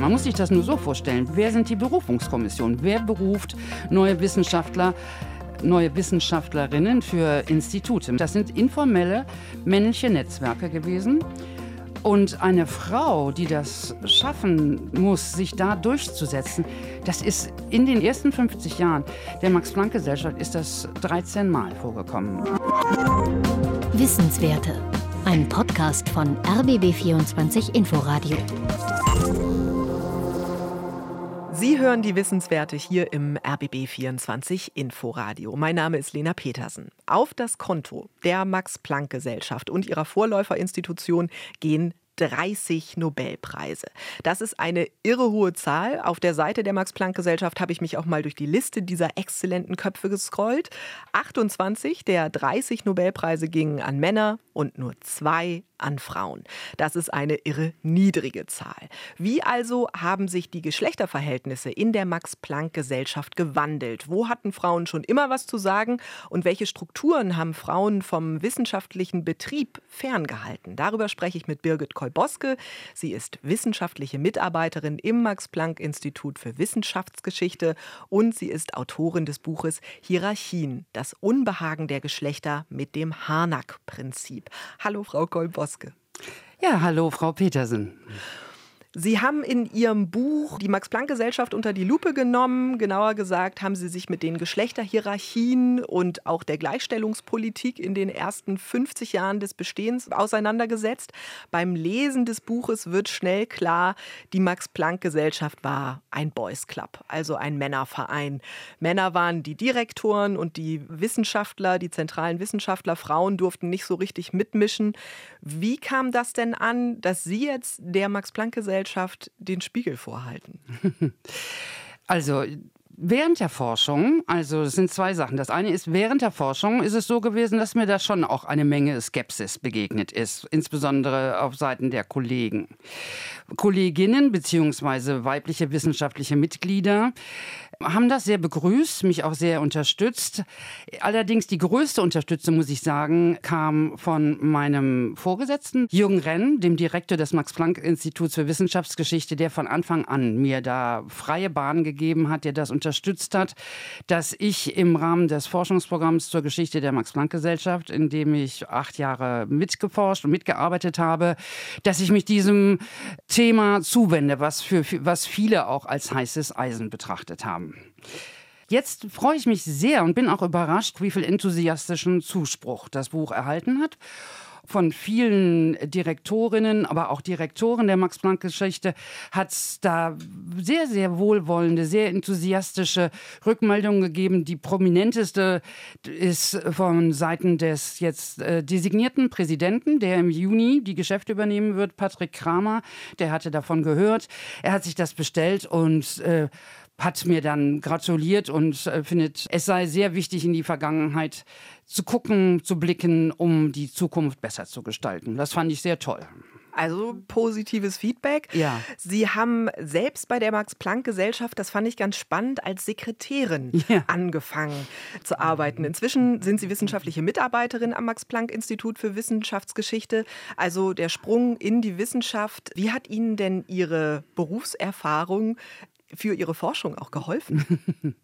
Man muss sich das nur so vorstellen. Wer sind die Berufungskommissionen? Wer beruft neue Wissenschaftler? neue Wissenschaftlerinnen für Institute. Das sind informelle männliche Netzwerke gewesen. Und eine Frau, die das schaffen muss, sich da durchzusetzen, das ist in den ersten 50 Jahren der Max-Planck-Gesellschaft ist das 13 Mal vorgekommen. Wissenswerte. Ein Podcast von RBB24 Inforadio. Sie hören die Wissenswerte hier im RBB24 Inforadio. Mein Name ist Lena Petersen. Auf das Konto der Max-Planck-Gesellschaft und ihrer Vorläuferinstitution gehen 30 Nobelpreise. Das ist eine irre hohe Zahl. Auf der Seite der Max-Planck-Gesellschaft habe ich mich auch mal durch die Liste dieser exzellenten Köpfe gescrollt. 28 der 30 Nobelpreise gingen an Männer und nur zwei an Frauen. Das ist eine irre niedrige Zahl. Wie also haben sich die Geschlechterverhältnisse in der Max-Planck-Gesellschaft gewandelt? Wo hatten Frauen schon immer was zu sagen und welche Strukturen haben Frauen vom wissenschaftlichen Betrieb ferngehalten? Darüber spreche ich mit Birgit Kolboske. Sie ist wissenschaftliche Mitarbeiterin im Max-Planck-Institut für Wissenschaftsgeschichte und sie ist Autorin des Buches Hierarchien, das Unbehagen der Geschlechter mit dem Harnack-Prinzip. Hallo, Frau Kolboske. Boske. Ja, hallo, Frau Petersen. Sie haben in Ihrem Buch die Max-Planck-Gesellschaft unter die Lupe genommen. Genauer gesagt haben Sie sich mit den Geschlechterhierarchien und auch der Gleichstellungspolitik in den ersten 50 Jahren des Bestehens auseinandergesetzt. Beim Lesen des Buches wird schnell klar, die Max-Planck-Gesellschaft war ein Boys Club, also ein Männerverein. Männer waren die Direktoren und die Wissenschaftler, die zentralen Wissenschaftler. Frauen durften nicht so richtig mitmischen. Wie kam das denn an, dass Sie jetzt der Max-Planck-Gesellschaft Gesellschaft den Spiegel vorhalten? Also Während der Forschung, also es sind zwei Sachen. Das eine ist, während der Forschung ist es so gewesen, dass mir da schon auch eine Menge Skepsis begegnet ist, insbesondere auf Seiten der Kollegen. Kolleginnen beziehungsweise weibliche wissenschaftliche Mitglieder haben das sehr begrüßt, mich auch sehr unterstützt. Allerdings die größte Unterstützung, muss ich sagen, kam von meinem Vorgesetzten, Jürgen Renn, dem Direktor des Max-Planck-Instituts für Wissenschaftsgeschichte, der von Anfang an mir da freie Bahn gegeben hat, der das unterstützt hat, dass ich im Rahmen des Forschungsprogramms zur Geschichte der Max-Planck-Gesellschaft, in dem ich acht Jahre mitgeforscht und mitgearbeitet habe, dass ich mich diesem Thema zuwende, was, für, was viele auch als heißes Eisen betrachtet haben. Jetzt freue ich mich sehr und bin auch überrascht, wie viel enthusiastischen Zuspruch das Buch erhalten hat von vielen Direktorinnen, aber auch Direktoren der Max-Planck-Geschichte hat da sehr, sehr wohlwollende, sehr enthusiastische Rückmeldungen gegeben. Die prominenteste ist von Seiten des jetzt äh, designierten Präsidenten, der im Juni die Geschäfte übernehmen wird, Patrick Kramer. Der hatte davon gehört. Er hat sich das bestellt und äh, hat mir dann gratuliert und äh, findet, es sei sehr wichtig, in die Vergangenheit zu gucken, zu blicken, um die Zukunft besser zu gestalten. Das fand ich sehr toll. Also positives Feedback. Ja. Sie haben selbst bei der Max-Planck-Gesellschaft, das fand ich ganz spannend, als Sekretärin ja. angefangen zu arbeiten. Inzwischen sind Sie wissenschaftliche Mitarbeiterin am Max-Planck-Institut für Wissenschaftsgeschichte. Also der Sprung in die Wissenschaft. Wie hat Ihnen denn Ihre Berufserfahrung für Ihre Forschung auch geholfen?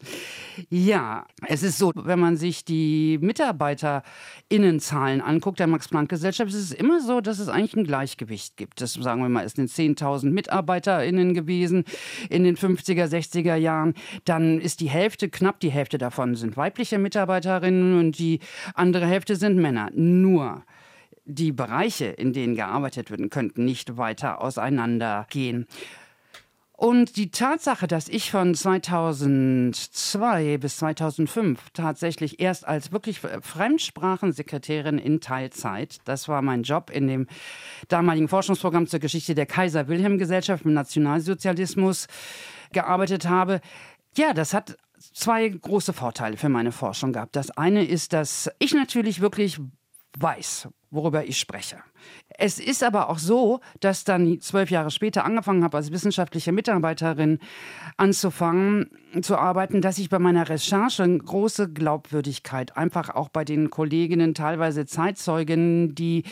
ja, es ist so, wenn man sich die MitarbeiterInnenzahlen anguckt, der Max-Planck-Gesellschaft, ist es immer so, dass es eigentlich ein Gleichgewicht gibt. Das, sagen wir mal, es sind 10.000 MitarbeiterInnen gewesen in den 50er, 60er Jahren. Dann ist die Hälfte, knapp die Hälfte davon sind weibliche Mitarbeiterinnen und die andere Hälfte sind Männer. Nur die Bereiche, in denen gearbeitet wird, könnten nicht weiter auseinandergehen. Und die Tatsache, dass ich von 2002 bis 2005 tatsächlich erst als wirklich Fremdsprachensekretärin in Teilzeit, das war mein Job in dem damaligen Forschungsprogramm zur Geschichte der Kaiser-Wilhelm-Gesellschaft im Nationalsozialismus gearbeitet habe, ja, das hat zwei große Vorteile für meine Forschung gehabt. Das eine ist, dass ich natürlich wirklich weiß, worüber ich spreche. Es ist aber auch so, dass dann zwölf Jahre später angefangen habe, als wissenschaftliche Mitarbeiterin anzufangen zu arbeiten, dass ich bei meiner Recherche eine große Glaubwürdigkeit einfach auch bei den Kolleginnen, teilweise Zeitzeuginnen, die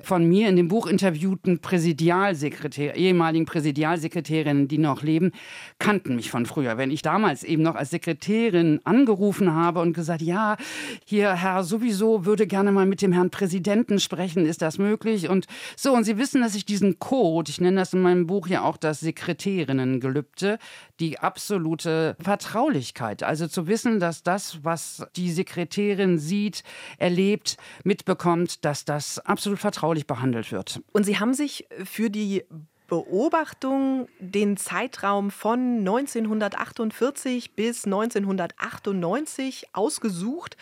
von mir in dem Buch interviewten Präsidialsekretär, ehemaligen Präsidialsekretärinnen, die noch leben, kannten mich von früher. Wenn ich damals eben noch als Sekretärin angerufen habe und gesagt, ja, hier Herr sowieso würde gerne mal mit dem Herrn Präsidenten sprechen, ist das möglich? Und so, und Sie wissen, dass ich diesen Code, ich nenne das in meinem Buch ja auch das Sekretärinnengelübde, die absolute Vertraulichkeit. Also zu wissen, dass das, was die Sekretärin sieht, erlebt, mitbekommt, dass das absolut vertraulich behandelt wird. Und Sie haben sich für die Beobachtung den Zeitraum von 1948 bis 1998 ausgesucht.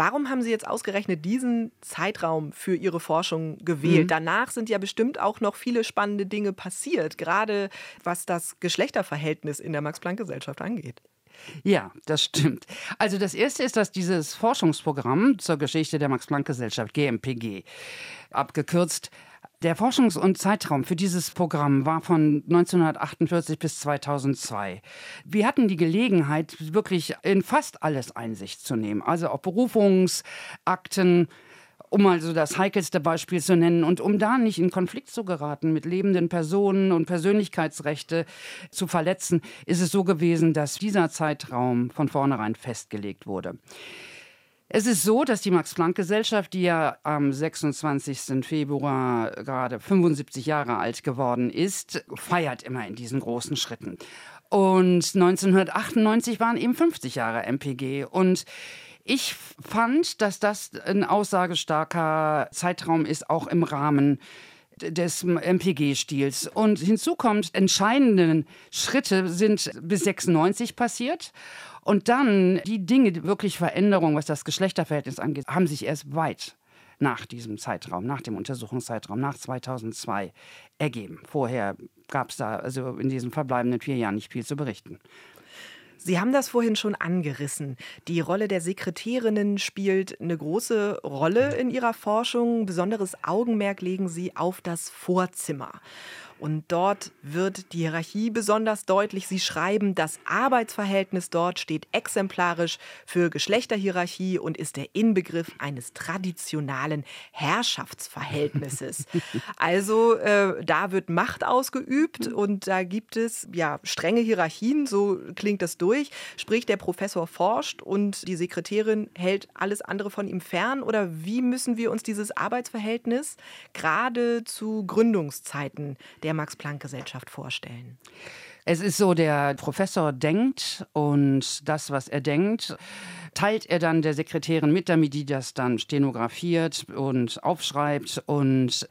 Warum haben Sie jetzt ausgerechnet diesen Zeitraum für Ihre Forschung gewählt? Mhm. Danach sind ja bestimmt auch noch viele spannende Dinge passiert, gerade was das Geschlechterverhältnis in der Max-Planck-Gesellschaft angeht. Ja, das stimmt. Also das Erste ist, dass dieses Forschungsprogramm zur Geschichte der Max-Planck-Gesellschaft, GMPG, abgekürzt, der Forschungs- und Zeitraum für dieses Programm war von 1948 bis 2002. Wir hatten die Gelegenheit, wirklich in fast alles Einsicht zu nehmen. Also auch Berufungsakten, um also das heikelste Beispiel zu nennen und um da nicht in Konflikt zu geraten mit lebenden Personen und Persönlichkeitsrechte zu verletzen, ist es so gewesen, dass dieser Zeitraum von vornherein festgelegt wurde. Es ist so, dass die Max-Planck-Gesellschaft, die ja am 26. Februar gerade 75 Jahre alt geworden ist, feiert immer in diesen großen Schritten. Und 1998 waren eben 50 Jahre MPG. Und ich fand, dass das ein aussagestarker Zeitraum ist, auch im Rahmen des MPG-Stils. Und hinzu kommt, entscheidende Schritte sind bis 96 passiert. Und dann die Dinge, wirklich Veränderungen, was das Geschlechterverhältnis angeht, haben sich erst weit nach diesem Zeitraum, nach dem Untersuchungszeitraum, nach 2002 ergeben. Vorher gab es da also in diesen verbleibenden vier Jahren nicht viel zu berichten. Sie haben das vorhin schon angerissen. Die Rolle der Sekretärinnen spielt eine große Rolle in Ihrer Forschung. Besonderes Augenmerk legen Sie auf das Vorzimmer. Und dort wird die Hierarchie besonders deutlich. Sie schreiben, das Arbeitsverhältnis dort steht exemplarisch für Geschlechterhierarchie und ist der Inbegriff eines traditionalen Herrschaftsverhältnisses. also äh, da wird Macht ausgeübt und da gibt es ja strenge Hierarchien, so klingt das durch. Sprich, der Professor forscht und die Sekretärin hält alles andere von ihm fern. Oder wie müssen wir uns dieses Arbeitsverhältnis gerade zu Gründungszeiten der der Max-Planck-Gesellschaft vorstellen? Es ist so, der Professor denkt und das, was er denkt, teilt er dann der Sekretärin mit, damit die das dann stenografiert und aufschreibt und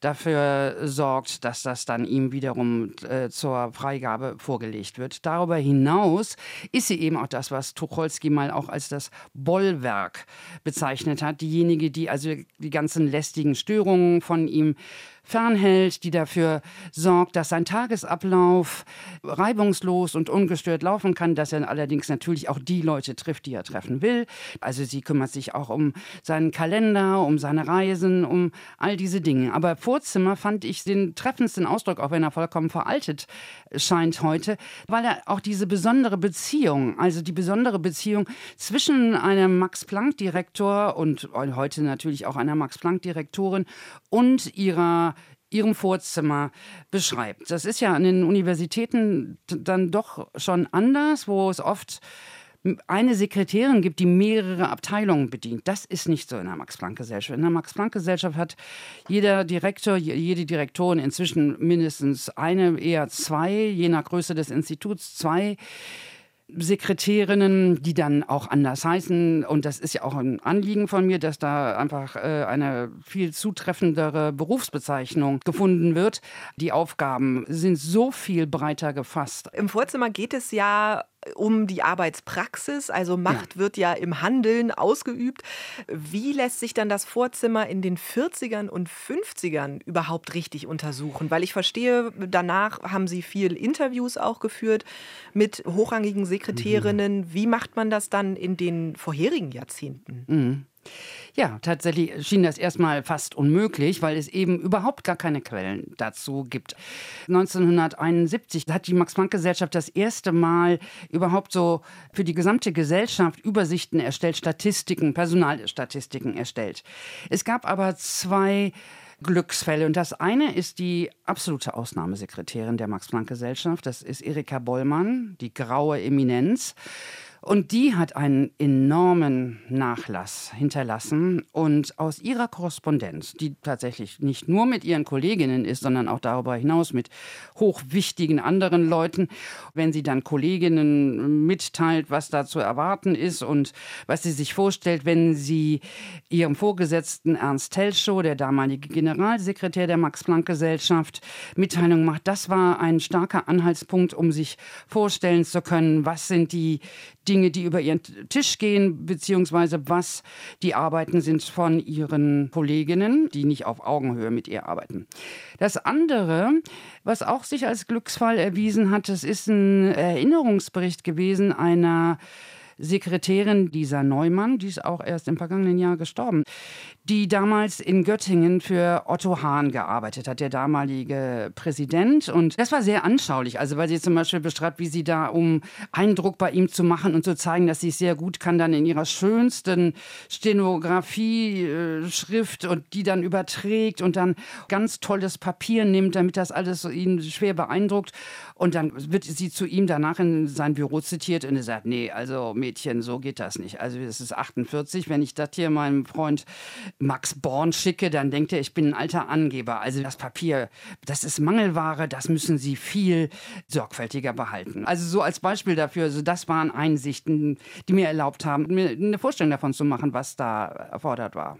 dafür sorgt, dass das dann ihm wiederum äh, zur Freigabe vorgelegt wird. Darüber hinaus ist sie eben auch das, was Tucholsky mal auch als das Bollwerk bezeichnet hat. Diejenige, die also die ganzen lästigen Störungen von ihm fernhält, die dafür sorgt, dass sein Tagesablauf reibungslos und ungestört laufen kann, dass er allerdings natürlich auch die Leute trifft, die er treffen will. Also sie kümmert sich auch um seinen Kalender, um seine Reisen, um all diese Dinge. Aber Vorzimmer fand ich den treffendsten Ausdruck, auch wenn er vollkommen veraltet scheint heute, weil er auch diese besondere Beziehung, also die besondere Beziehung zwischen einem Max-Planck-Direktor und heute natürlich auch einer Max-Planck-Direktorin und ihrer ihrem Vorzimmer beschreibt. Das ist ja an den Universitäten dann doch schon anders, wo es oft eine Sekretärin gibt, die mehrere Abteilungen bedient. Das ist nicht so in der Max-Planck-Gesellschaft. In der Max-Planck-Gesellschaft hat jeder Direktor, jede Direktorin inzwischen mindestens eine, eher zwei, je nach Größe des Instituts, zwei Sekretärinnen, die dann auch anders heißen. Und das ist ja auch ein Anliegen von mir, dass da einfach äh, eine viel zutreffendere Berufsbezeichnung gefunden wird. Die Aufgaben sind so viel breiter gefasst. Im Vorzimmer geht es ja um die Arbeitspraxis, also Macht ja. wird ja im Handeln ausgeübt. Wie lässt sich dann das Vorzimmer in den 40ern und 50ern überhaupt richtig untersuchen? Weil ich verstehe, danach haben Sie viel Interviews auch geführt mit hochrangigen Sekretärinnen. Mhm. Wie macht man das dann in den vorherigen Jahrzehnten? Mhm. Ja, tatsächlich schien das erstmal fast unmöglich, weil es eben überhaupt gar keine Quellen dazu gibt. 1971 hat die Max-Planck-Gesellschaft das erste Mal überhaupt so für die gesamte Gesellschaft Übersichten erstellt, Statistiken, Personalstatistiken erstellt. Es gab aber zwei Glücksfälle. Und das eine ist die absolute Ausnahmesekretärin der Max-Planck-Gesellschaft. Das ist Erika Bollmann, die graue Eminenz. Und die hat einen enormen Nachlass hinterlassen. Und aus ihrer Korrespondenz, die tatsächlich nicht nur mit ihren Kolleginnen ist, sondern auch darüber hinaus mit hochwichtigen anderen Leuten, wenn sie dann Kolleginnen mitteilt, was da zu erwarten ist und was sie sich vorstellt, wenn sie ihrem Vorgesetzten Ernst Telschow, der damalige Generalsekretär der Max-Planck-Gesellschaft, Mitteilung macht. Das war ein starker Anhaltspunkt, um sich vorstellen zu können, was sind die Dinge, die über ihren Tisch gehen, beziehungsweise was die Arbeiten sind von ihren Kolleginnen, die nicht auf Augenhöhe mit ihr arbeiten. Das andere, was auch sich als Glücksfall erwiesen hat, das ist ein Erinnerungsbericht gewesen einer Sekretärin dieser Neumann, die ist auch erst im vergangenen Jahr gestorben, die damals in Göttingen für Otto Hahn gearbeitet hat, der damalige Präsident. Und das war sehr anschaulich, also weil sie zum Beispiel beschreibt, wie sie da, um Eindruck bei ihm zu machen und zu zeigen, dass sie es sehr gut kann, dann in ihrer schönsten Stenografie-Schrift und die dann überträgt und dann ganz tolles Papier nimmt, damit das alles ihn schwer beeindruckt. Und dann wird sie zu ihm danach in sein Büro zitiert und er sagt, nee, also Mädchen, so geht das nicht. Also es ist 48, wenn ich das hier meinem Freund Max Born schicke, dann denkt er, ich bin ein alter Angeber. Also das Papier, das ist Mangelware, das müssen Sie viel sorgfältiger behalten. Also so als Beispiel dafür, also das waren Einsichten, die mir erlaubt haben, mir eine Vorstellung davon zu machen, was da erfordert war.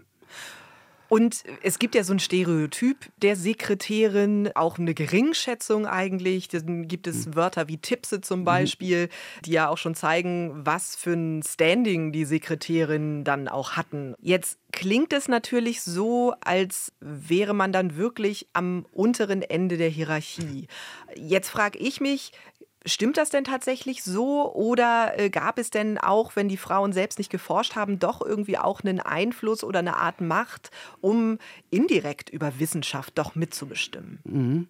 Und es gibt ja so ein Stereotyp der Sekretärin, auch eine Geringschätzung eigentlich. Dann gibt es hm. Wörter wie Tipse zum mhm. Beispiel, die ja auch schon zeigen, was für ein Standing die Sekretärin dann auch hatten. Jetzt klingt es natürlich so, als wäre man dann wirklich am unteren Ende der Hierarchie. Jetzt frage ich mich, Stimmt das denn tatsächlich so oder äh, gab es denn auch, wenn die Frauen selbst nicht geforscht haben, doch irgendwie auch einen Einfluss oder eine Art Macht, um indirekt über Wissenschaft doch mitzubestimmen? Mhm.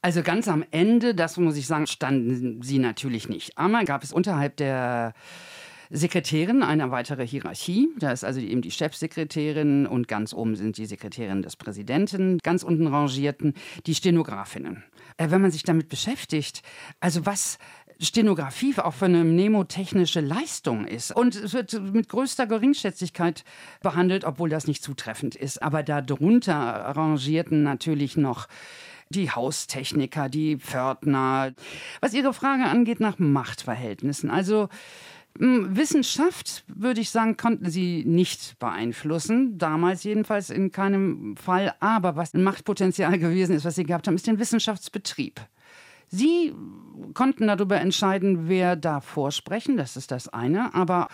Also ganz am Ende, das muss ich sagen, standen sie natürlich nicht. Einmal gab es unterhalb der Sekretärin eine weitere Hierarchie. Da ist also eben die Chefsekretärin und ganz oben sind die Sekretärinnen des Präsidenten. Ganz unten rangierten die Stenografinnen. Äh, wenn man sich damit beschäftigt, also was Stenografie auch für eine mnemotechnische Leistung ist. Und es wird mit größter Geringschätzigkeit behandelt, obwohl das nicht zutreffend ist. Aber darunter rangierten natürlich noch die Haustechniker, die Pförtner. Was Ihre Frage angeht nach Machtverhältnissen. Also Wissenschaft, würde ich sagen, konnten sie nicht beeinflussen. Damals jedenfalls in keinem Fall. Aber was ein Machtpotenzial gewesen ist, was sie gehabt haben, ist den Wissenschaftsbetrieb. Sie konnten darüber entscheiden, wer darf vorsprechen, das ist das eine. Aber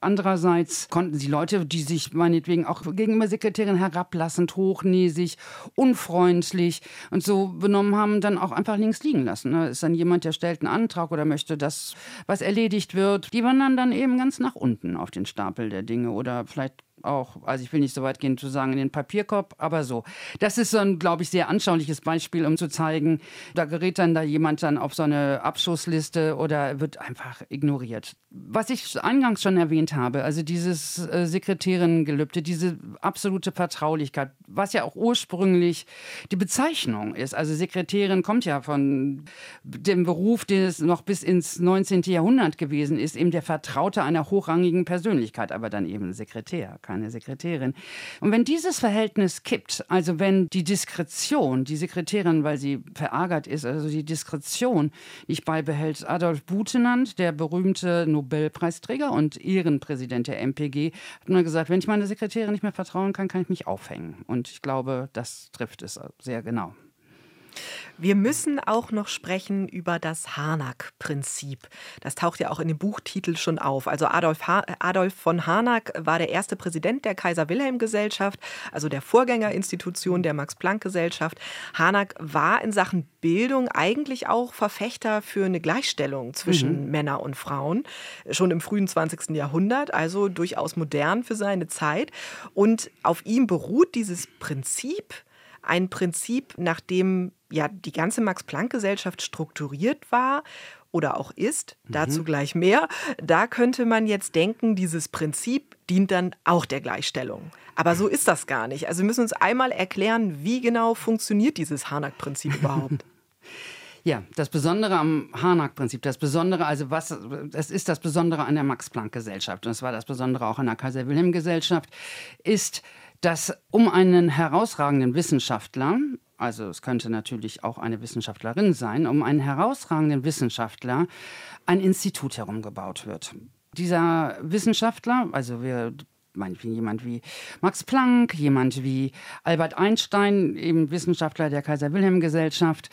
andererseits konnten sie Leute, die sich meinetwegen auch gegenüber Sekretärin herablassend, hochnäsig, unfreundlich und so benommen haben, dann auch einfach links liegen lassen. Da ist dann jemand, der stellt einen Antrag oder möchte, dass was erledigt wird. Die wandern dann eben ganz nach unten auf den Stapel der Dinge oder vielleicht auch, also ich will nicht so weit gehen zu sagen in den Papierkorb, aber so. Das ist so ein, glaube ich, sehr anschauliches Beispiel, um zu zeigen, da gerät dann da jemand dann auf so eine Abschussliste oder wird einfach ignoriert. Was ich eingangs schon erwähnt habe, also dieses äh, Sekretärinnengelübde, diese absolute Vertraulichkeit, was ja auch ursprünglich die Bezeichnung ist. Also Sekretärin kommt ja von dem Beruf, den es noch bis ins 19. Jahrhundert gewesen ist, eben der Vertraute einer hochrangigen Persönlichkeit, aber dann eben Sekretär keine Sekretärin. Und wenn dieses Verhältnis kippt, also wenn die Diskretion, die Sekretärin, weil sie verärgert ist, also die Diskretion nicht beibehält, Adolf Butenandt, der berühmte Nobelpreisträger und Ehrenpräsident der MPG, hat mal gesagt, wenn ich meiner Sekretärin nicht mehr vertrauen kann, kann ich mich aufhängen. Und ich glaube, das trifft es sehr genau. Wir müssen auch noch sprechen über das Harnack-Prinzip. Das taucht ja auch in dem Buchtitel schon auf. Also Adolf, ha Adolf von Harnack war der erste Präsident der Kaiser-Wilhelm-Gesellschaft, also der Vorgängerinstitution der Max-Planck-Gesellschaft. Harnack war in Sachen Bildung eigentlich auch Verfechter für eine Gleichstellung zwischen mhm. Männern und Frauen, schon im frühen 20. Jahrhundert, also durchaus modern für seine Zeit. Und auf ihm beruht dieses Prinzip, ein Prinzip, nach dem ja die ganze Max-Planck-Gesellschaft strukturiert war oder auch ist, mhm. dazu gleich mehr. Da könnte man jetzt denken, dieses Prinzip dient dann auch der Gleichstellung. Aber so ist das gar nicht. Also wir müssen uns einmal erklären, wie genau funktioniert dieses Harnack-Prinzip überhaupt. Ja, das Besondere am Harnack-Prinzip, das Besondere, also was, es ist das Besondere an der Max-Planck-Gesellschaft und es war das Besondere auch an der Kaiser-Wilhelm-Gesellschaft, ist, dass um einen herausragenden Wissenschaftler, also es könnte natürlich auch eine Wissenschaftlerin sein, um einen herausragenden Wissenschaftler ein Institut herumgebaut wird. Dieser Wissenschaftler, also wir meinetwegen jemand wie Max Planck, jemand wie Albert Einstein, eben Wissenschaftler der Kaiser-Wilhelm-Gesellschaft,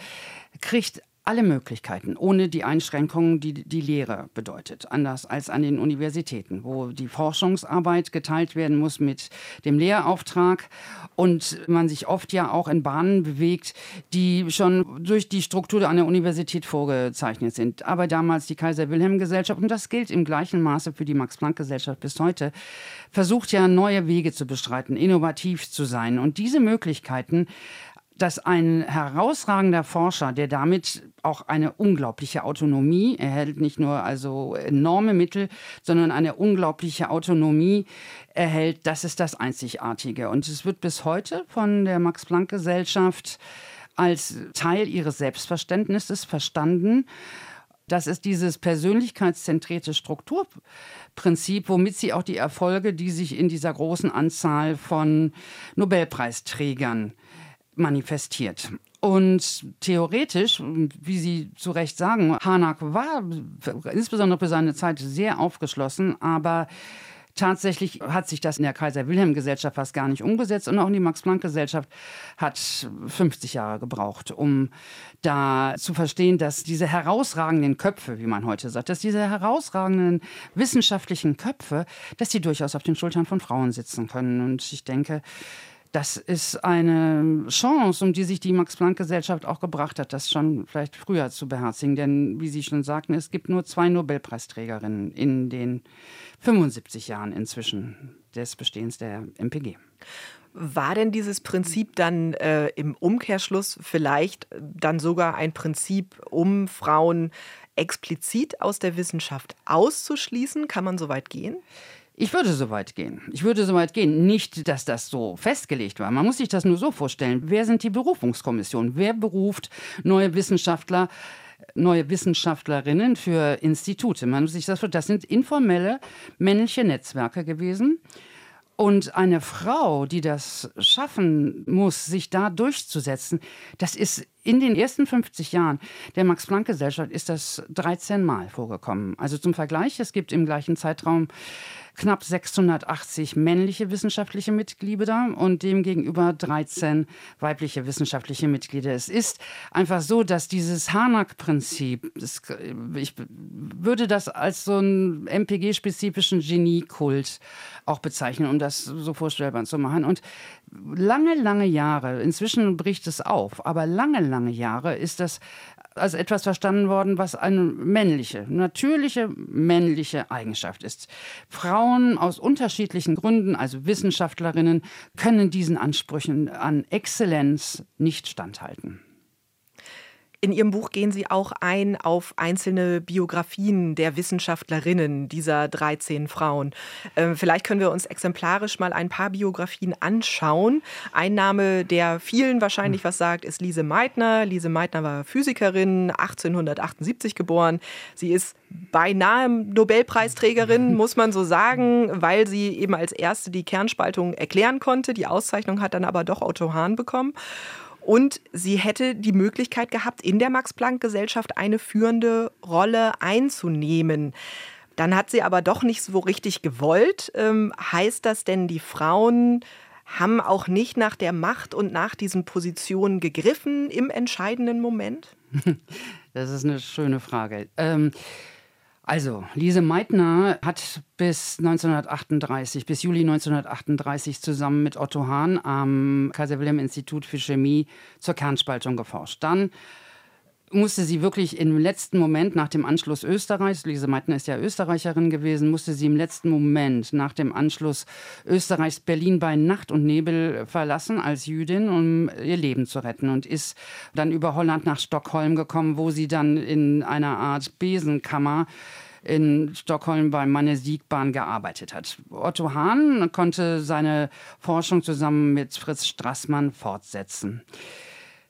kriegt alle Möglichkeiten, ohne die Einschränkungen, die die Lehre bedeutet. Anders als an den Universitäten, wo die Forschungsarbeit geteilt werden muss mit dem Lehrauftrag und man sich oft ja auch in Bahnen bewegt, die schon durch die Struktur an der Universität vorgezeichnet sind. Aber damals die Kaiser-Wilhelm-Gesellschaft, und das gilt im gleichen Maße für die Max-Planck-Gesellschaft bis heute, versucht ja neue Wege zu bestreiten, innovativ zu sein. Und diese Möglichkeiten dass ein herausragender Forscher, der damit auch eine unglaubliche Autonomie erhält, nicht nur also enorme Mittel, sondern eine unglaubliche Autonomie erhält, das ist das Einzigartige. Und es wird bis heute von der Max-Planck-Gesellschaft als Teil ihres Selbstverständnisses verstanden. Das ist dieses persönlichkeitszentrierte Strukturprinzip, womit sie auch die Erfolge, die sich in dieser großen Anzahl von Nobelpreisträgern manifestiert. Und theoretisch, wie Sie zu Recht sagen, Harnack war insbesondere für seine Zeit sehr aufgeschlossen, aber Tatsächlich hat sich das in der Kaiser-Wilhelm-Gesellschaft fast gar nicht umgesetzt und auch die Max-Planck-Gesellschaft hat 50 Jahre gebraucht, um da zu verstehen, dass diese herausragenden Köpfe, wie man heute sagt, dass diese herausragenden wissenschaftlichen Köpfe, dass die durchaus auf den Schultern von Frauen sitzen können. Und ich denke, das ist eine Chance, um die sich die Max-Planck-Gesellschaft auch gebracht hat, das schon vielleicht früher zu beherzigen. Denn, wie Sie schon sagten, es gibt nur zwei Nobelpreisträgerinnen in den 75 Jahren inzwischen des Bestehens der MPG. War denn dieses Prinzip dann äh, im Umkehrschluss vielleicht dann sogar ein Prinzip, um Frauen explizit aus der Wissenschaft auszuschließen? Kann man so weit gehen? Ich würde so weit gehen. Ich würde so weit gehen. Nicht, dass das so festgelegt war. Man muss sich das nur so vorstellen. Wer sind die Berufungskommissionen? Wer beruft neue Wissenschaftler? neue Wissenschaftlerinnen für Institute. Man muss sich das. Das sind informelle männliche Netzwerke gewesen. Und eine Frau, die das schaffen muss, sich da durchzusetzen, das ist in den ersten 50 Jahren der Max-Planck-Gesellschaft ist das 13 Mal vorgekommen. Also zum Vergleich, es gibt im gleichen Zeitraum knapp 680 männliche wissenschaftliche Mitglieder und demgegenüber 13 weibliche wissenschaftliche Mitglieder. Es ist einfach so, dass dieses Harnack-Prinzip, ich würde das als so einen MPG-spezifischen Geniekult auch bezeichnen, um das so vorstellbar zu machen. Und lange, lange Jahre, inzwischen bricht es auf, aber lange, lange Jahre ist das als etwas verstanden worden, was eine männliche, natürliche männliche Eigenschaft ist. Frauen aus unterschiedlichen Gründen, also Wissenschaftlerinnen, können diesen Ansprüchen an Exzellenz nicht standhalten. In Ihrem Buch gehen Sie auch ein auf einzelne Biografien der Wissenschaftlerinnen dieser 13 Frauen. Ähm, vielleicht können wir uns exemplarisch mal ein paar Biografien anschauen. Ein Name, der vielen wahrscheinlich was sagt, ist Lise Meitner. Lise Meitner war Physikerin, 1878 geboren. Sie ist beinahe Nobelpreisträgerin, muss man so sagen, weil sie eben als erste die Kernspaltung erklären konnte. Die Auszeichnung hat dann aber doch Otto Hahn bekommen. Und sie hätte die Möglichkeit gehabt, in der Max-Planck-Gesellschaft eine führende Rolle einzunehmen. Dann hat sie aber doch nicht so richtig gewollt. Ähm, heißt das denn, die Frauen haben auch nicht nach der Macht und nach diesen Positionen gegriffen im entscheidenden Moment? Das ist eine schöne Frage. Ähm, also, Lise Meitner hat bis 1938, bis Juli 1938 zusammen mit Otto Hahn am Kaiser Wilhelm Institut für Chemie zur Kernspaltung geforscht. Dann musste sie wirklich im letzten Moment nach dem Anschluss Österreichs, Lise Meitner ist ja Österreicherin gewesen, musste sie im letzten Moment nach dem Anschluss Österreichs Berlin bei Nacht und Nebel verlassen als Jüdin, um ihr Leben zu retten und ist dann über Holland nach Stockholm gekommen, wo sie dann in einer Art Besenkammer in Stockholm bei Manne Siegbahn gearbeitet hat. Otto Hahn konnte seine Forschung zusammen mit Fritz Strassmann fortsetzen.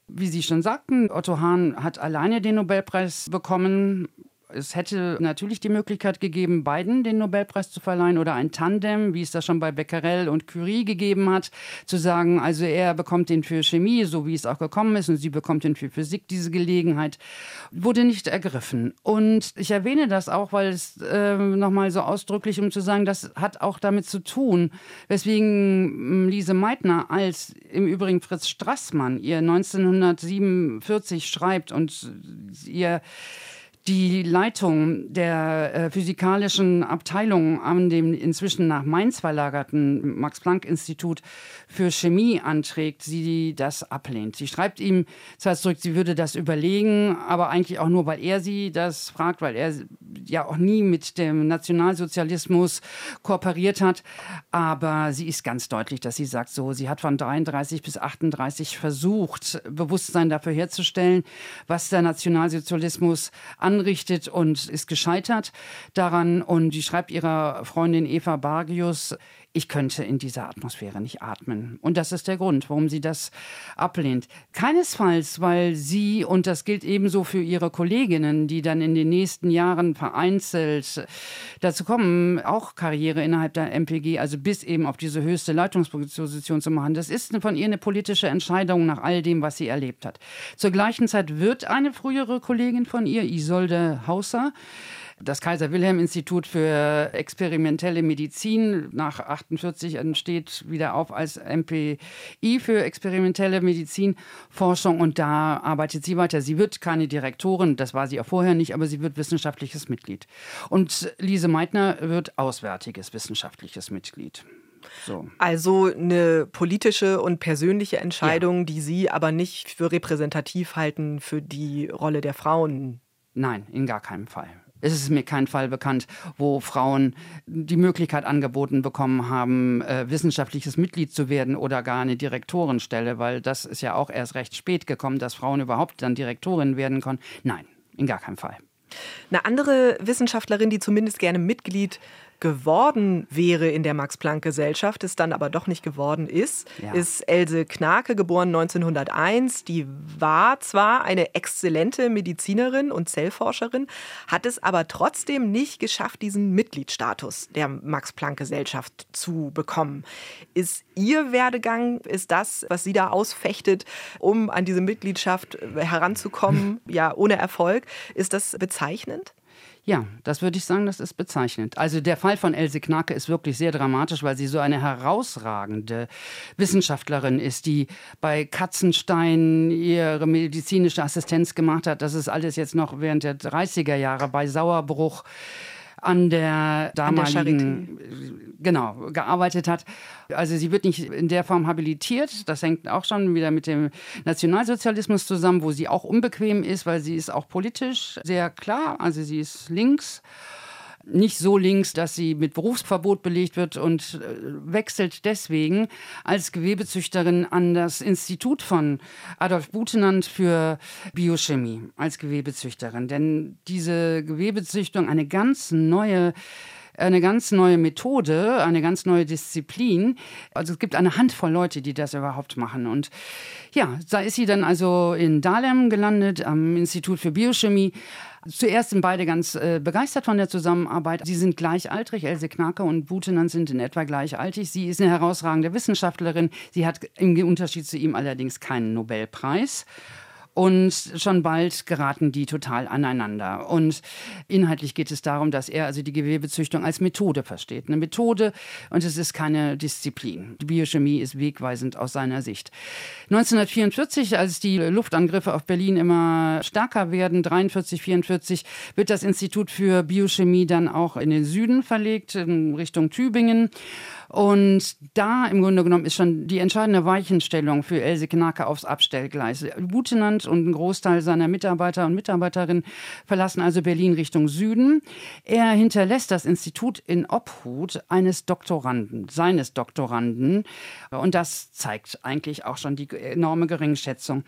Wie Sie schon sagten, Otto Hahn hat alleine den Nobelpreis bekommen es hätte natürlich die Möglichkeit gegeben, beiden den Nobelpreis zu verleihen oder ein Tandem, wie es das schon bei Becquerel und Curie gegeben hat, zu sagen, also er bekommt den für Chemie, so wie es auch gekommen ist, und sie bekommt den für Physik. Diese Gelegenheit wurde nicht ergriffen. Und ich erwähne das auch, weil es äh, nochmal so ausdrücklich, um zu sagen, das hat auch damit zu tun, weswegen hm, Lise Meitner als im Übrigen Fritz Strassmann ihr 1947 schreibt und ihr die Leitung der äh, physikalischen Abteilung an dem inzwischen nach Mainz verlagerten Max-Planck-Institut für Chemie anträgt, sie das ablehnt. Sie schreibt ihm zwar zurück, sie würde das überlegen, aber eigentlich auch nur, weil er sie das fragt, weil er ja auch nie mit dem Nationalsozialismus kooperiert hat. Aber sie ist ganz deutlich, dass sie sagt, so, sie hat von 33 bis 38 versucht, Bewusstsein dafür herzustellen, was der Nationalsozialismus an anrichtet und ist gescheitert daran. Und die schreibt ihrer Freundin Eva Bargius, ich könnte in dieser Atmosphäre nicht atmen. Und das ist der Grund, warum sie das ablehnt. Keinesfalls, weil sie, und das gilt ebenso für ihre Kolleginnen, die dann in den nächsten Jahren vereinzelt dazu kommen, auch Karriere innerhalb der MPG, also bis eben auf diese höchste Leitungsposition zu machen. Das ist von ihr eine politische Entscheidung nach all dem, was sie erlebt hat. Zur gleichen Zeit wird eine frühere Kollegin von ihr, Isolde Hauser, das Kaiser Wilhelm Institut für experimentelle Medizin nach 48 entsteht wieder auf als MPI für experimentelle Medizinforschung und da arbeitet sie weiter. Sie wird keine Direktorin, das war sie auch vorher nicht, aber sie wird wissenschaftliches Mitglied. Und Lise Meitner wird auswärtiges wissenschaftliches Mitglied. So. Also eine politische und persönliche Entscheidung, ja. die Sie aber nicht für repräsentativ halten für die Rolle der Frauen. Nein, in gar keinem Fall. Es ist mir kein Fall bekannt, wo Frauen die Möglichkeit angeboten bekommen haben, äh, wissenschaftliches Mitglied zu werden oder gar eine Direktorenstelle, weil das ist ja auch erst recht spät gekommen, dass Frauen überhaupt dann Direktorin werden können. Nein, in gar keinem Fall. Eine andere Wissenschaftlerin, die zumindest gerne Mitglied geworden wäre in der Max-Planck-Gesellschaft, es dann aber doch nicht geworden ist, ja. ist Else Knake, geboren 1901. Die war zwar eine exzellente Medizinerin und Zellforscherin, hat es aber trotzdem nicht geschafft, diesen Mitgliedsstatus der Max-Planck-Gesellschaft zu bekommen. Ist Ihr Werdegang, ist das, was sie da ausfechtet, um an diese Mitgliedschaft heranzukommen, ja, ohne Erfolg, ist das bezeichnend? Ja, das würde ich sagen, das ist bezeichnend. Also der Fall von Else Knacke ist wirklich sehr dramatisch, weil sie so eine herausragende Wissenschaftlerin ist, die bei Katzenstein ihre medizinische Assistenz gemacht hat. Das ist alles jetzt noch während der 30er Jahre bei Sauerbruch an der damaligen, an der genau, gearbeitet hat. Also sie wird nicht in der Form habilitiert. Das hängt auch schon wieder mit dem Nationalsozialismus zusammen, wo sie auch unbequem ist, weil sie ist auch politisch sehr klar. Also sie ist links nicht so links, dass sie mit Berufsverbot belegt wird und äh, wechselt deswegen als Gewebezüchterin an das Institut von Adolf Butenandt für Biochemie als Gewebezüchterin. Denn diese Gewebezüchtung eine ganz neue eine ganz neue Methode, eine ganz neue Disziplin. Also es gibt eine Handvoll Leute, die das überhaupt machen. Und ja, da ist sie dann also in Dahlem gelandet, am Institut für Biochemie. Zuerst sind beide ganz äh, begeistert von der Zusammenarbeit. Sie sind gleichaltrig. Else Knake und Butenan sind in etwa gleichaltrig. Sie ist eine herausragende Wissenschaftlerin. Sie hat im Unterschied zu ihm allerdings keinen Nobelpreis. Und schon bald geraten die total aneinander. Und inhaltlich geht es darum, dass er also die Gewebezüchtung als Methode versteht. Eine Methode und es ist keine Disziplin. Die Biochemie ist wegweisend aus seiner Sicht. 1944, als die Luftangriffe auf Berlin immer stärker werden, 43, 44, wird das Institut für Biochemie dann auch in den Süden verlegt, in Richtung Tübingen. Und da im Grunde genommen ist schon die entscheidende Weichenstellung für Else Knake aufs Abstellgleis. Butenandt und ein Großteil seiner Mitarbeiter und Mitarbeiterinnen verlassen also Berlin Richtung Süden. Er hinterlässt das Institut in Obhut eines Doktoranden, seines Doktoranden. Und das zeigt eigentlich auch schon die enorme Geringschätzung.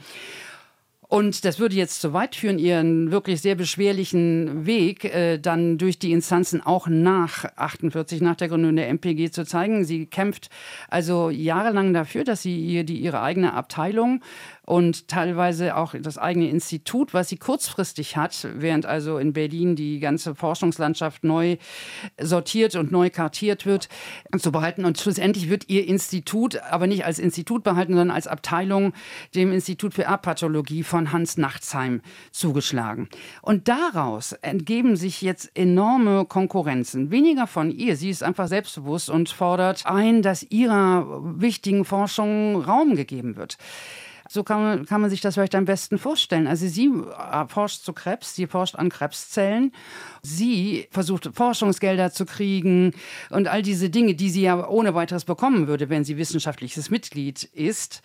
Und das würde jetzt zu weit führen, ihren wirklich sehr beschwerlichen Weg äh, dann durch die Instanzen auch nach 48, nach der Gründung der MPG zu zeigen. Sie kämpft also jahrelang dafür, dass sie ihr, die, ihre eigene Abteilung und teilweise auch das eigene Institut, was sie kurzfristig hat, während also in Berlin die ganze Forschungslandschaft neu sortiert und neu kartiert wird, zu behalten. Und schlussendlich wird ihr Institut aber nicht als Institut behalten, sondern als Abteilung dem Institut für Erbpathologie von Hans Nachtsheim zugeschlagen. Und daraus entgeben sich jetzt enorme Konkurrenzen. Weniger von ihr. Sie ist einfach selbstbewusst und fordert ein, dass ihrer wichtigen Forschung Raum gegeben wird. So kann man, kann man sich das vielleicht am besten vorstellen. Also sie äh, forscht zu Krebs, sie forscht an Krebszellen sie versucht, Forschungsgelder zu kriegen und all diese Dinge, die sie ja ohne weiteres bekommen würde, wenn sie wissenschaftliches Mitglied ist.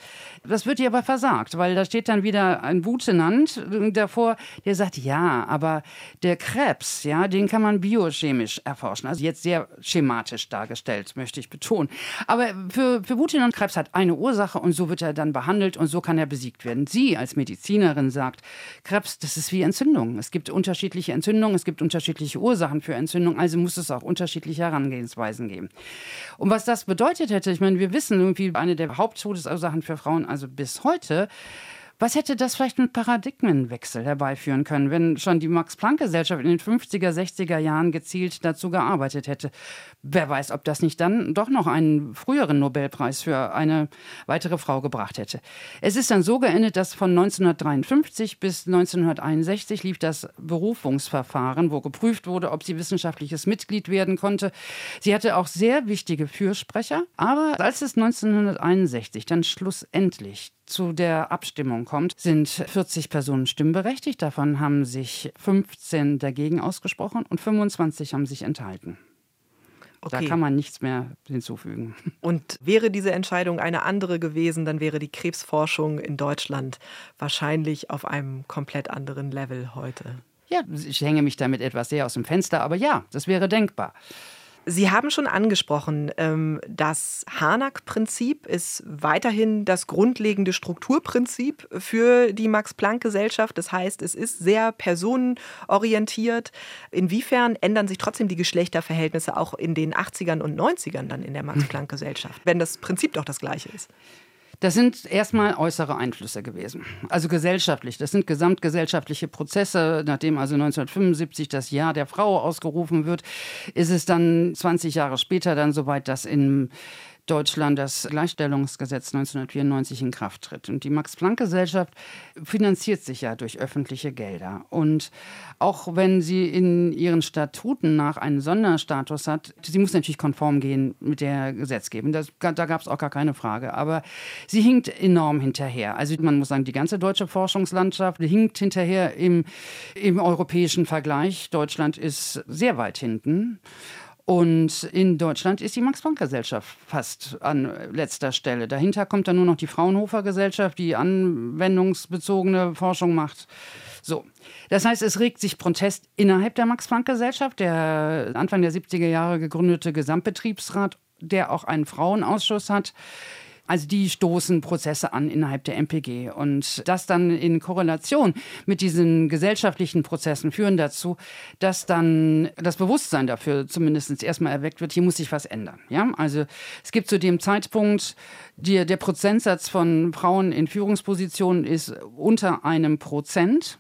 Das wird ihr aber versagt, weil da steht dann wieder ein Butenant davor, der sagt, ja, aber der Krebs, ja, den kann man biochemisch erforschen. Also jetzt sehr schematisch dargestellt, möchte ich betonen. Aber für, für Butenant Krebs hat eine Ursache und so wird er dann behandelt und so kann er besiegt werden. Sie als Medizinerin sagt, Krebs, das ist wie Entzündung. Es gibt unterschiedliche Entzündungen, es gibt unterschiedliche unterschiedliche Ursachen für Entzündung, also muss es auch unterschiedliche Herangehensweisen geben. Und was das bedeutet hätte, ich meine, wir wissen irgendwie, eine der Haupttodesursachen für Frauen, also bis heute, was hätte das vielleicht mit Paradigmenwechsel herbeiführen können, wenn schon die Max-Planck-Gesellschaft in den 50er, 60er Jahren gezielt dazu gearbeitet hätte? Wer weiß, ob das nicht dann doch noch einen früheren Nobelpreis für eine weitere Frau gebracht hätte. Es ist dann so geendet, dass von 1953 bis 1961 lief das Berufungsverfahren, wo geprüft wurde, ob sie wissenschaftliches Mitglied werden konnte. Sie hatte auch sehr wichtige Fürsprecher, aber als es 1961 dann schlussendlich zu der Abstimmung kommt, sind 40 Personen stimmberechtigt. Davon haben sich 15 dagegen ausgesprochen und 25 haben sich enthalten. Okay. Da kann man nichts mehr hinzufügen. Und wäre diese Entscheidung eine andere gewesen, dann wäre die Krebsforschung in Deutschland wahrscheinlich auf einem komplett anderen Level heute. Ja, ich hänge mich damit etwas sehr aus dem Fenster, aber ja, das wäre denkbar. Sie haben schon angesprochen, ähm, das Harnack-Prinzip ist weiterhin das grundlegende Strukturprinzip für die Max-Planck-Gesellschaft. Das heißt, es ist sehr personenorientiert. Inwiefern ändern sich trotzdem die Geschlechterverhältnisse auch in den 80ern und 90ern dann in der Max-Planck-Gesellschaft, wenn das Prinzip doch das gleiche ist? Das sind erstmal äußere Einflüsse gewesen. Also gesellschaftlich. Das sind gesamtgesellschaftliche Prozesse. Nachdem also 1975 das Jahr der Frau ausgerufen wird, ist es dann 20 Jahre später dann soweit, dass in Deutschland das Gleichstellungsgesetz 1994 in Kraft tritt. Und die Max-Planck-Gesellschaft finanziert sich ja durch öffentliche Gelder. Und auch wenn sie in ihren Statuten nach einen Sonderstatus hat, sie muss natürlich konform gehen mit der Gesetzgebung. Das, da gab es auch gar keine Frage. Aber sie hinkt enorm hinterher. Also man muss sagen, die ganze deutsche Forschungslandschaft hinkt hinterher im, im europäischen Vergleich. Deutschland ist sehr weit hinten. Und in Deutschland ist die Max-Planck-Gesellschaft fast an letzter Stelle. Dahinter kommt dann nur noch die Fraunhofer-Gesellschaft, die anwendungsbezogene Forschung macht. So. Das heißt, es regt sich Protest innerhalb der Max-Planck-Gesellschaft, der Anfang der 70er Jahre gegründete Gesamtbetriebsrat, der auch einen Frauenausschuss hat. Also die stoßen Prozesse an innerhalb der MPG. Und das dann in Korrelation mit diesen gesellschaftlichen Prozessen führen dazu, dass dann das Bewusstsein dafür zumindest erstmal erweckt wird, hier muss sich was ändern. Ja? Also es gibt zu dem Zeitpunkt, die, der Prozentsatz von Frauen in Führungspositionen ist unter einem Prozent.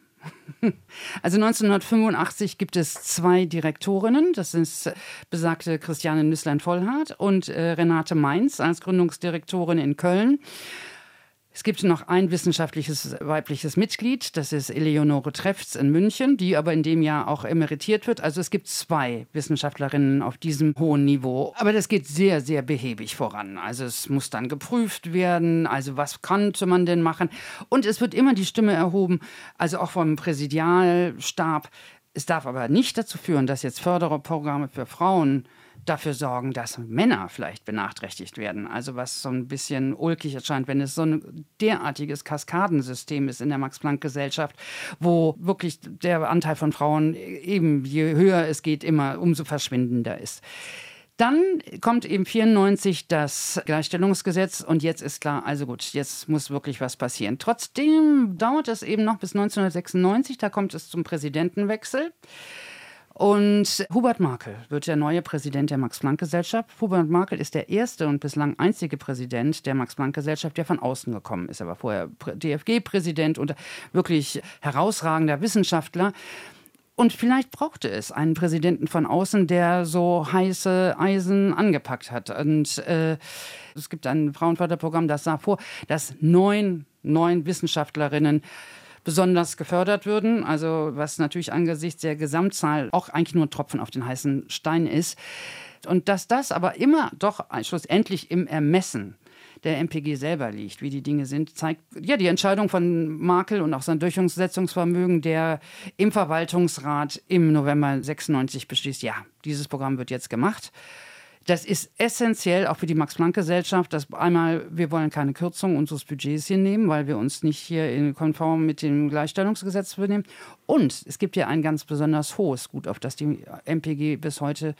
Also 1985 gibt es zwei Direktorinnen. Das ist besagte Christiane Nüsslein-Vollhardt und äh, Renate Mainz als Gründungsdirektorin in Köln. Es gibt noch ein wissenschaftliches weibliches Mitglied, das ist Eleonore Treffs in München, die aber in dem Jahr auch emeritiert wird. Also es gibt zwei Wissenschaftlerinnen auf diesem hohen Niveau. Aber das geht sehr, sehr behäbig voran. Also es muss dann geprüft werden, also was könnte man denn machen? Und es wird immer die Stimme erhoben, also auch vom Präsidialstab. Es darf aber nicht dazu führen, dass jetzt Förderprogramme für Frauen dafür sorgen, dass Männer vielleicht benachträchtigt werden. Also was so ein bisschen ulkig erscheint, wenn es so ein derartiges Kaskadensystem ist in der Max-Planck-Gesellschaft, wo wirklich der Anteil von Frauen eben, je höher es geht, immer umso verschwindender ist. Dann kommt eben 94 das Gleichstellungsgesetz und jetzt ist klar, also gut, jetzt muss wirklich was passieren. Trotzdem dauert es eben noch bis 1996, da kommt es zum Präsidentenwechsel. Und Hubert Markel wird der neue Präsident der Max-Planck-Gesellschaft. Hubert Markel ist der erste und bislang einzige Präsident der Max-Planck-Gesellschaft, der von außen gekommen ist. Er war vorher DFG-Präsident und wirklich herausragender Wissenschaftler. Und vielleicht brauchte es einen Präsidenten von außen, der so heiße Eisen angepackt hat. Und äh, es gibt ein Frauenförderprogramm, das sah vor, dass neun, neun Wissenschaftlerinnen besonders gefördert würden. Also was natürlich angesichts der Gesamtzahl auch eigentlich nur ein Tropfen auf den heißen Stein ist. Und dass das aber immer doch schlussendlich im Ermessen der MPG selber liegt, wie die Dinge sind, zeigt ja die Entscheidung von Markel und auch sein Durchsetzungsvermögen, der im Verwaltungsrat im November 96 beschließt, ja, dieses Programm wird jetzt gemacht. Das ist essentiell auch für die Max-Planck-Gesellschaft, dass einmal, wir wollen keine Kürzung unseres Budgets hier nehmen, weil wir uns nicht hier in konform mit dem Gleichstellungsgesetz benehmen. Und es gibt ja ein ganz besonders hohes Gut, auf das die MPG bis heute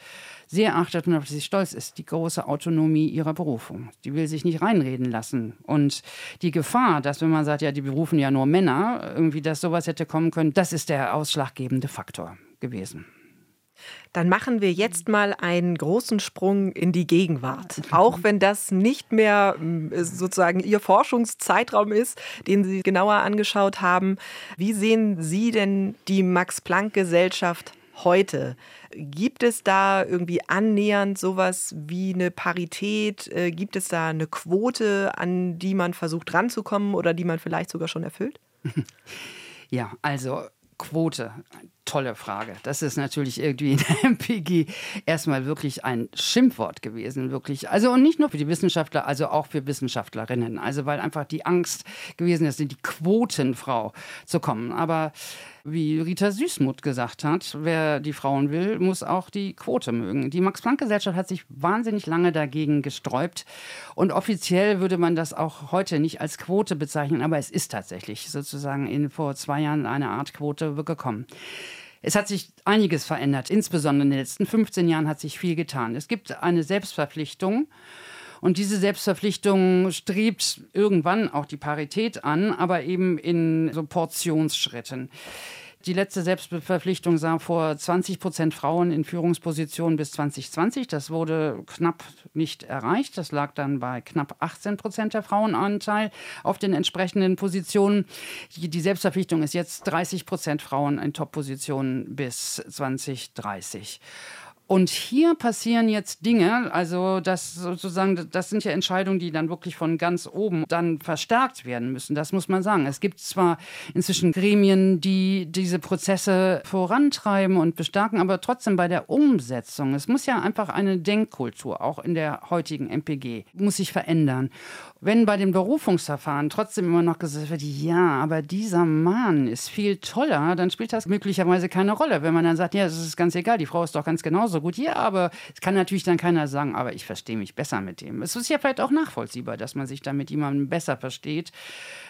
sehr achtet und auf das sie stolz ist, die große Autonomie ihrer Berufung. Die will sich nicht reinreden lassen. Und die Gefahr, dass wenn man sagt, ja, die berufen ja nur Männer, irgendwie, dass sowas hätte kommen können, das ist der ausschlaggebende Faktor gewesen. Dann machen wir jetzt mal einen großen Sprung in die Gegenwart. Auch wenn das nicht mehr äh, sozusagen Ihr Forschungszeitraum ist, den Sie genauer angeschaut haben. Wie sehen Sie denn die Max-Planck-Gesellschaft heute? Gibt es da irgendwie annähernd sowas wie eine Parität? Äh, gibt es da eine Quote, an die man versucht ranzukommen oder die man vielleicht sogar schon erfüllt? Ja, also Quote, tolle Frage. Das ist natürlich irgendwie in der MPG erstmal wirklich ein Schimpfwort gewesen, wirklich. Also und nicht nur für die Wissenschaftler, also auch für Wissenschaftlerinnen. Also weil einfach die Angst gewesen ist, in die Quotenfrau zu kommen. Aber wie Rita Süßmuth gesagt hat, wer die Frauen will, muss auch die Quote mögen. Die Max-Planck-Gesellschaft hat sich wahnsinnig lange dagegen gesträubt. Und offiziell würde man das auch heute nicht als Quote bezeichnen, aber es ist tatsächlich sozusagen in vor zwei Jahren eine Art Quote gekommen. Es hat sich einiges verändert. Insbesondere in den letzten 15 Jahren hat sich viel getan. Es gibt eine Selbstverpflichtung. Und diese Selbstverpflichtung strebt irgendwann auch die Parität an, aber eben in so Portionsschritten. Die letzte Selbstverpflichtung sah vor 20 Prozent Frauen in Führungspositionen bis 2020. Das wurde knapp nicht erreicht. Das lag dann bei knapp 18 Prozent der Frauenanteil auf den entsprechenden Positionen. Die, Selbstverpflichtung ist jetzt 30 Prozent Frauen in Top-Positionen bis 2030. Und hier passieren jetzt Dinge, also das sozusagen, das sind ja Entscheidungen, die dann wirklich von ganz oben dann verstärkt werden müssen. Das muss man sagen. Es gibt zwar inzwischen Gremien, die diese Prozesse vorantreiben und bestärken, aber trotzdem bei der Umsetzung, es muss ja einfach eine Denkkultur, auch in der heutigen MPG, muss sich verändern. Wenn bei den Berufungsverfahren trotzdem immer noch gesagt wird, ja, aber dieser Mann ist viel toller, dann spielt das möglicherweise keine Rolle. Wenn man dann sagt, ja, das ist ganz egal, die Frau ist doch ganz genauso gut. Ja, aber es kann natürlich dann keiner sagen, aber ich verstehe mich besser mit dem. Es ist ja vielleicht auch nachvollziehbar, dass man sich da mit jemandem besser versteht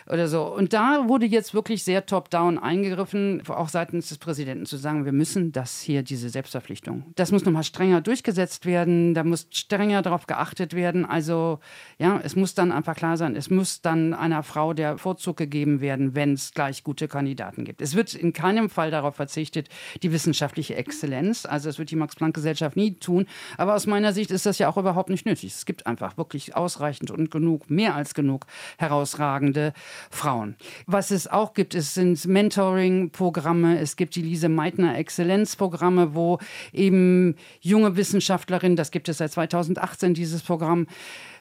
oder so. Und da wurde jetzt wirklich sehr top-down eingegriffen, auch seitens des Präsidenten zu sagen, wir müssen das hier, diese Selbstverpflichtung, das muss nochmal strenger durchgesetzt werden, da muss strenger darauf geachtet werden. Also ja, es muss dann einfach klar sein, es muss dann einer Frau der Vorzug gegeben werden, wenn es gleich gute Kandidaten gibt. Es wird in keinem Fall darauf verzichtet, die wissenschaftliche Exzellenz, also das wird die Max-Planck-Gesellschaft nie tun, aber aus meiner Sicht ist das ja auch überhaupt nicht nötig. Es gibt einfach wirklich ausreichend und genug, mehr als genug herausragende Frauen. Was es auch gibt, es sind Mentoring-Programme, es gibt die Lise Meitner Exzellenzprogramme, wo eben junge Wissenschaftlerinnen, das gibt es seit 2018, dieses Programm,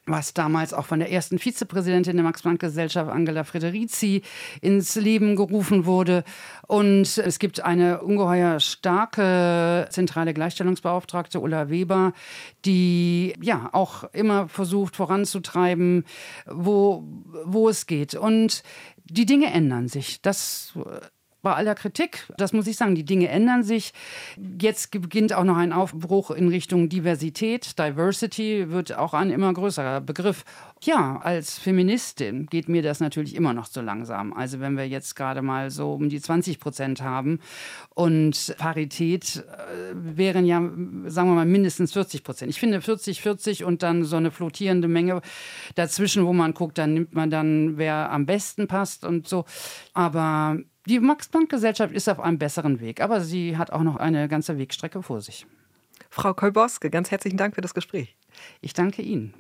was damals auch von der ersten Vizepräsidentin der Max-Planck-Gesellschaft, Angela Frederici, ins Leben gerufen wurde. Und es gibt eine ungeheuer starke zentrale Gleichstellungsbeauftragte, Ulla Weber, die ja auch immer versucht voranzutreiben, wo, wo es geht. Und die Dinge ändern sich. Das bei aller Kritik, das muss ich sagen, die Dinge ändern sich. Jetzt beginnt auch noch ein Aufbruch in Richtung Diversität. Diversity wird auch ein immer größerer Begriff. Ja, als Feministin geht mir das natürlich immer noch so langsam. Also wenn wir jetzt gerade mal so um die 20 Prozent haben und Parität äh, wären ja, sagen wir mal, mindestens 40 Prozent. Ich finde 40, 40 und dann so eine flottierende Menge dazwischen, wo man guckt, dann nimmt man dann, wer am besten passt und so. Aber die Max-Planck-Gesellschaft ist auf einem besseren Weg, aber sie hat auch noch eine ganze Wegstrecke vor sich. Frau Kolboske, ganz herzlichen Dank für das Gespräch. Ich danke Ihnen.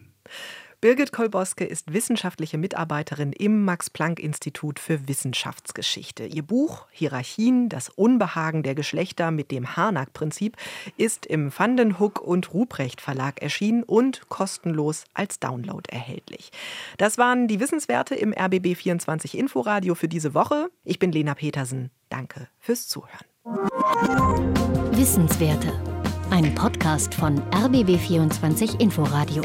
Birgit Kolboske ist wissenschaftliche Mitarbeiterin im Max-Planck-Institut für Wissenschaftsgeschichte. Ihr Buch Hierarchien, das Unbehagen der Geschlechter mit dem Harnack-Prinzip ist im Vandenhoek und Ruprecht Verlag erschienen und kostenlos als Download erhältlich. Das waren die Wissenswerte im RBB 24 Inforadio für diese Woche. Ich bin Lena Petersen. Danke fürs Zuhören. Wissenswerte. Ein Podcast von RBB 24 Inforadio.